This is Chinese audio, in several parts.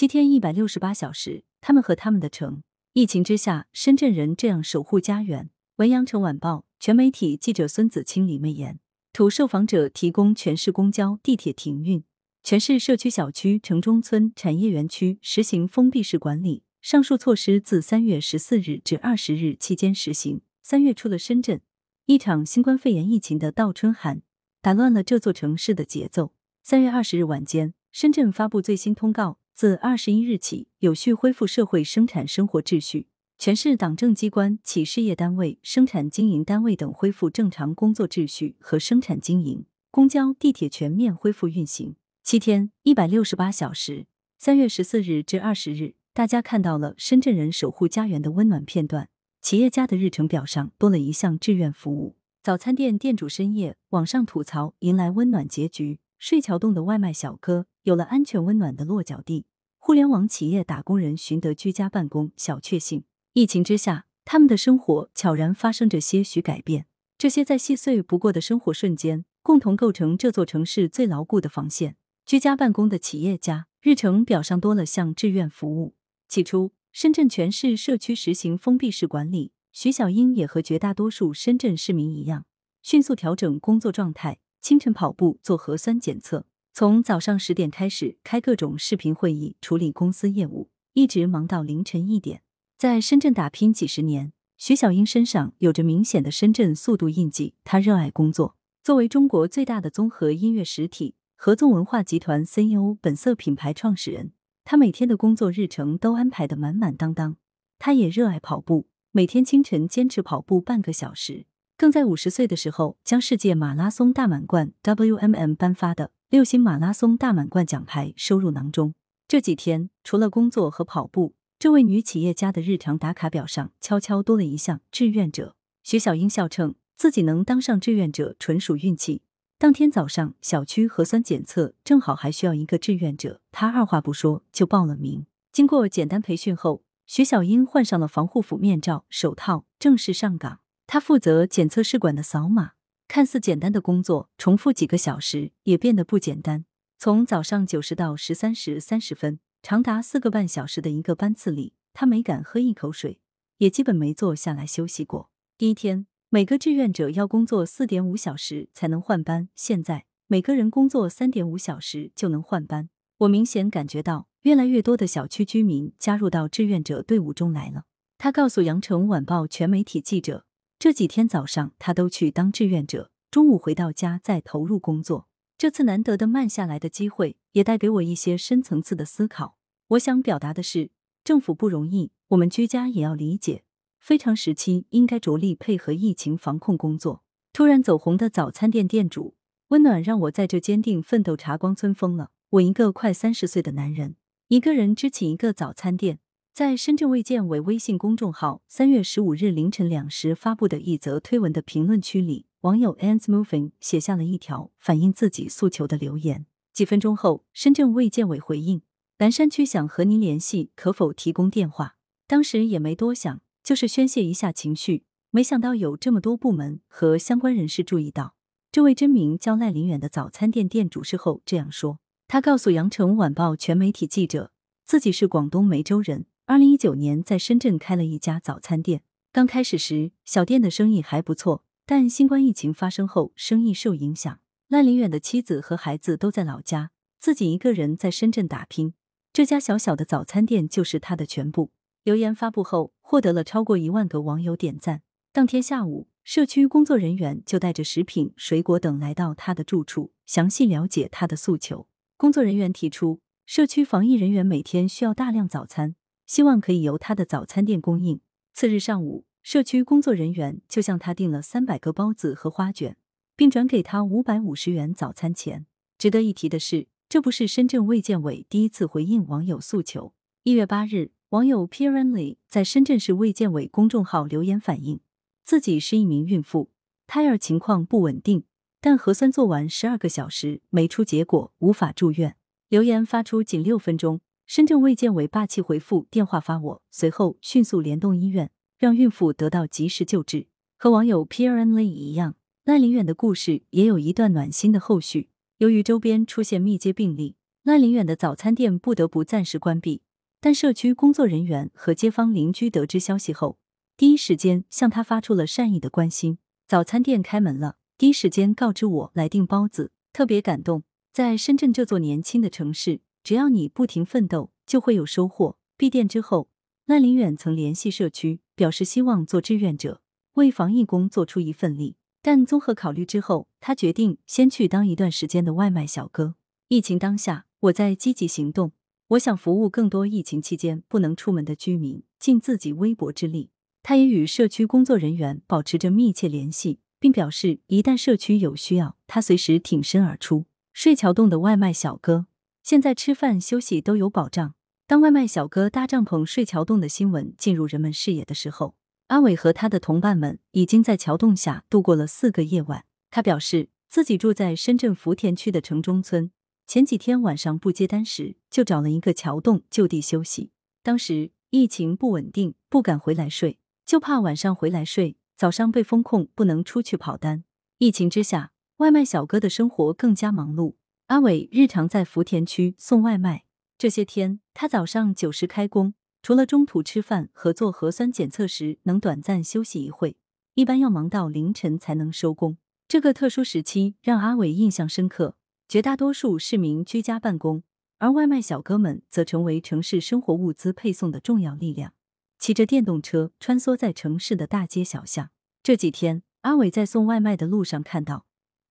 七天一百六十八小时，他们和他们的城。疫情之下，深圳人这样守护家园。文阳城晚报全媒体记者孙子清、李媚妍，图受访者提供。全市公交、地铁停运，全市社区小区、城中村、产业园区实行封闭式管理。上述措施自三月十四日至二十日期间实行。三月出了深圳，一场新冠肺炎疫情的倒春寒，打乱了这座城市的节奏。三月二十日晚间，深圳发布最新通告。自二十一日起，有序恢复社会生产生活秩序，全市党政机关、企事业单位、生产经营单位等恢复正常工作秩序和生产经营，公交、地铁全面恢复运行。七天一百六十八小时，三月十四日至二十日，大家看到了深圳人守护家园的温暖片段。企业家的日程表上多了一项志愿服务。早餐店店主深夜网上吐槽，迎来温暖结局。睡桥洞的外卖小哥有了安全温暖的落脚地。互联网企业打工人寻得居家办公，小确幸。疫情之下，他们的生活悄然发生着些许改变。这些再细碎不过的生活瞬间，共同构成这座城市最牢固的防线。居家办公的企业家日程表上多了项志愿服务。起初，深圳全市社区实行封闭式管理，徐小英也和绝大多数深圳市民一样，迅速调整工作状态，清晨跑步，做核酸检测。从早上十点开始开各种视频会议，处理公司业务，一直忙到凌晨一点。在深圳打拼几十年，徐小英身上有着明显的深圳速度印记。她热爱工作。作为中国最大的综合音乐实体合纵文化集团 CEO、本色品牌创始人，她每天的工作日程都安排的满满当当。她也热爱跑步，每天清晨坚持跑步半个小时，更在五十岁的时候将世界马拉松大满贯 WMM 颁发的。六星马拉松大满贯奖牌收入囊中。这几天，除了工作和跑步，这位女企业家的日常打卡表上悄悄多了一项志愿者。徐小英笑称，自己能当上志愿者纯属运气。当天早上，小区核酸检测正好还需要一个志愿者，她二话不说就报了名。经过简单培训后，徐小英换上了防护服、面罩、手套，正式上岗。她负责检测试管的扫码。看似简单的工作，重复几个小时也变得不简单。从早上九时到十三时三十分，长达四个半小时的一个班次里，他没敢喝一口水，也基本没坐下来休息过。第一天，每个志愿者要工作四点五小时才能换班，现在每个人工作三点五小时就能换班。我明显感觉到，越来越多的小区居民加入到志愿者队伍中来了。他告诉羊城晚报全媒体记者。这几天早上他都去当志愿者，中午回到家再投入工作。这次难得的慢下来的机会，也带给我一些深层次的思考。我想表达的是，政府不容易，我们居家也要理解。非常时期应该着力配合疫情防控工作。突然走红的早餐店店主，温暖让我在这坚定奋斗茶光村疯了。我一个快三十岁的男人，一个人支起一个早餐店。在深圳卫健委微信公众号三月十五日凌晨两时发布的一则推文的评论区里，网友 ants moving 写下了一条反映自己诉求的留言。几分钟后，深圳卫健委回应：蓝山区想和您联系，可否提供电话？当时也没多想，就是宣泄一下情绪。没想到有这么多部门和相关人士注意到。这位真名叫赖林远的早餐店店主事后这样说：他告诉羊城晚报全媒体记者，自己是广东梅州人。二零一九年，在深圳开了一家早餐店。刚开始时，小店的生意还不错，但新冠疫情发生后，生意受影响。赖林远的妻子和孩子都在老家，自己一个人在深圳打拼。这家小小的早餐店就是他的全部。留言发布后，获得了超过一万个网友点赞。当天下午，社区工作人员就带着食品、水果等来到他的住处，详细了解他的诉求。工作人员提出，社区防疫人员每天需要大量早餐。希望可以由他的早餐店供应。次日上午，社区工作人员就向他订了三百个包子和花卷，并转给他五百五十元早餐钱。值得一提的是，这不是深圳卫健委第一次回应网友诉求。一月八日，网友 Pieranly 在深圳市卫健委公众号留言反映，自己是一名孕妇，胎儿情况不稳定，但核酸做完十二个小时没出结果，无法住院。留言发出仅六分钟。深圳卫健委霸气回复电话发我，随后迅速联动医院，让孕妇得到及时救治。和网友 P R N Lee 一样，赖林远的故事也有一段暖心的后续。由于周边出现密接病例，赖林远的早餐店不得不暂时关闭，但社区工作人员和街坊邻居得知消息后，第一时间向他发出了善意的关心。早餐店开门了，第一时间告知我来订包子，特别感动。在深圳这座年轻的城市，只要你不停奋斗，就会有收获。闭店之后，赖林远曾联系社区，表示希望做志愿者，为防疫工作出一份力。但综合考虑之后，他决定先去当一段时间的外卖小哥。疫情当下，我在积极行动，我想服务更多疫情期间不能出门的居民，尽自己微薄之力。他也与社区工作人员保持着密切联系，并表示一旦社区有需要，他随时挺身而出。睡桥洞的外卖小哥，现在吃饭休息都有保障。当外卖小哥搭帐篷睡桥洞的新闻进入人们视野的时候，阿伟和他的同伴们已经在桥洞下度过了四个夜晚。他表示自己住在深圳福田区的城中村。前几天晚上不接单时，就找了一个桥洞就地休息。当时疫情不稳定，不敢回来睡，就怕晚上回来睡，早上被封控，不能出去跑单。疫情之下，外卖小哥的生活更加忙碌。阿伟日常在福田区送外卖，这些天他早上九时开工，除了中途吃饭和做核酸检测时能短暂休息一会，一般要忙到凌晨才能收工。这个特殊时期让阿伟印象深刻。绝大多数市民居家办公，而外卖小哥们则成为城市生活物资配送的重要力量，骑着电动车穿梭在城市的大街小巷。这几天，阿伟在送外卖的路上看到，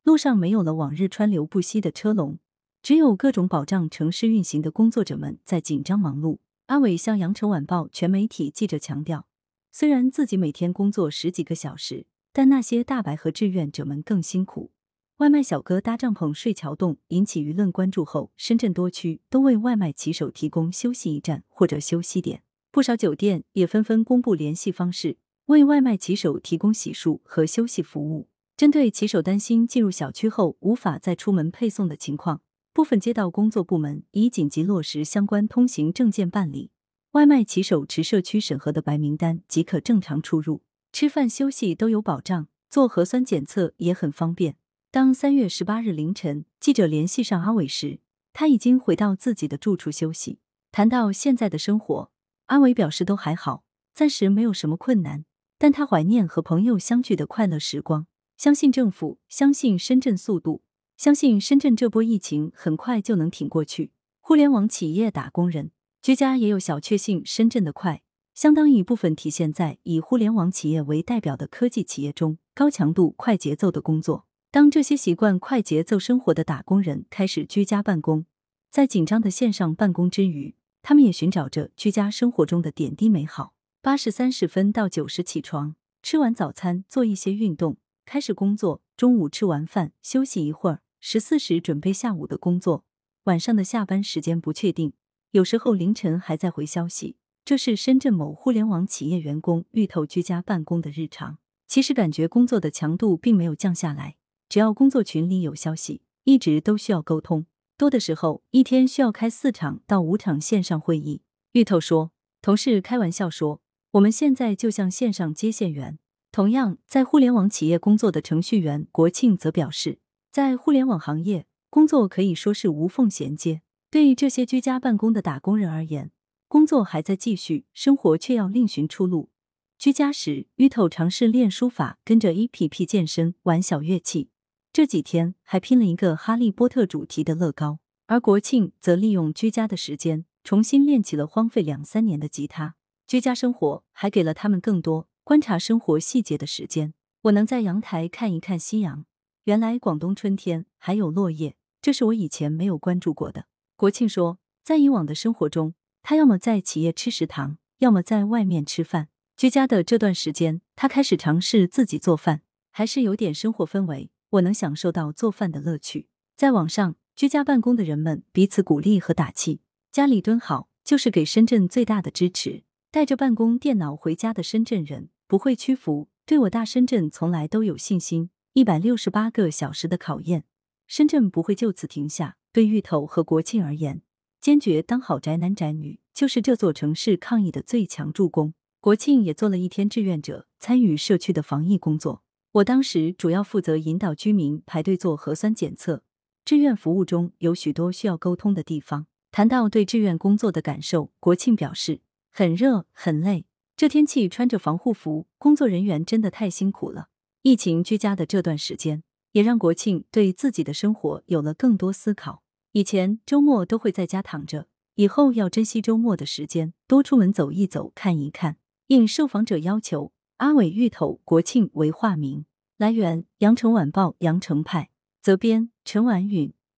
路上没有了往日川流不息的车龙，只有各种保障城市运行的工作者们在紧张忙碌。阿伟向羊城晚报全媒体记者强调，虽然自己每天工作十几个小时，但那些大白和志愿者们更辛苦。外卖小哥搭帐篷睡桥洞引起舆论关注后，深圳多区都为外卖骑手提供休息驿站或者休息点，不少酒店也纷纷公布联系方式，为外卖骑手提供洗漱和休息服务。针对骑手担心进入小区后无法再出门配送的情况，部分街道工作部门已紧急落实相关通行证件办理，外卖骑手持社区审核的白名单即可正常出入，吃饭休息都有保障，做核酸检测也很方便。当三月十八日凌晨记者联系上阿伟时，他已经回到自己的住处休息。谈到现在的生活，阿伟表示都还好，暂时没有什么困难，但他怀念和朋友相聚的快乐时光。相信政府，相信深圳速度，相信深圳这波疫情很快就能挺过去。互联网企业打工人居家也有小确幸，深圳的快，相当一部分体现在以互联网企业为代表的科技企业中高强度、快节奏的工作。当这些习惯快节奏生活的打工人开始居家办公，在紧张的线上办公之余，他们也寻找着居家生活中的点滴美好。八时三十分到九时起床，吃完早餐做一些运动，开始工作。中午吃完饭休息一会儿，十四时准备下午的工作。晚上的下班时间不确定，有时候凌晨还在回消息。这是深圳某互联网企业员工芋头居家办公的日常。其实感觉工作的强度并没有降下来。只要工作群里有消息，一直都需要沟通，多的时候一天需要开四场到五场线上会议。芋头说，同事开玩笑说，我们现在就像线上接线员。同样在互联网企业工作的程序员国庆则表示，在互联网行业工作可以说是无缝衔接。对于这些居家办公的打工人而言，工作还在继续，生活却要另寻出路。居家时，芋头尝试练书法，跟着 A P P 健身，玩小乐器。这几天还拼了一个哈利波特主题的乐高，而国庆则利用居家的时间重新练起了荒废两三年的吉他。居家生活还给了他们更多观察生活细节的时间。我能在阳台看一看夕阳，原来广东春天还有落叶，这是我以前没有关注过的。国庆说，在以往的生活中，他要么在企业吃食堂，要么在外面吃饭。居家的这段时间，他开始尝试自己做饭，还是有点生活氛围。我能享受到做饭的乐趣。在网上，居家办公的人们彼此鼓励和打气。家里蹲好，就是给深圳最大的支持。带着办公电脑回家的深圳人不会屈服，对我大深圳从来都有信心。一百六十八个小时的考验，深圳不会就此停下。对芋头和国庆而言，坚决当好宅男宅女，就是这座城市抗疫的最强助攻。国庆也做了一天志愿者，参与社区的防疫工作。我当时主要负责引导居民排队做核酸检测，志愿服务中有许多需要沟通的地方。谈到对志愿工作的感受，国庆表示很热很累，这天气穿着防护服，工作人员真的太辛苦了。疫情居家的这段时间，也让国庆对自己的生活有了更多思考。以前周末都会在家躺着，以后要珍惜周末的时间，多出门走一走、看一看。应受访者要求，阿伟芋头国庆为化名。来源：羊城晚报羊城派，责编：陈婉允。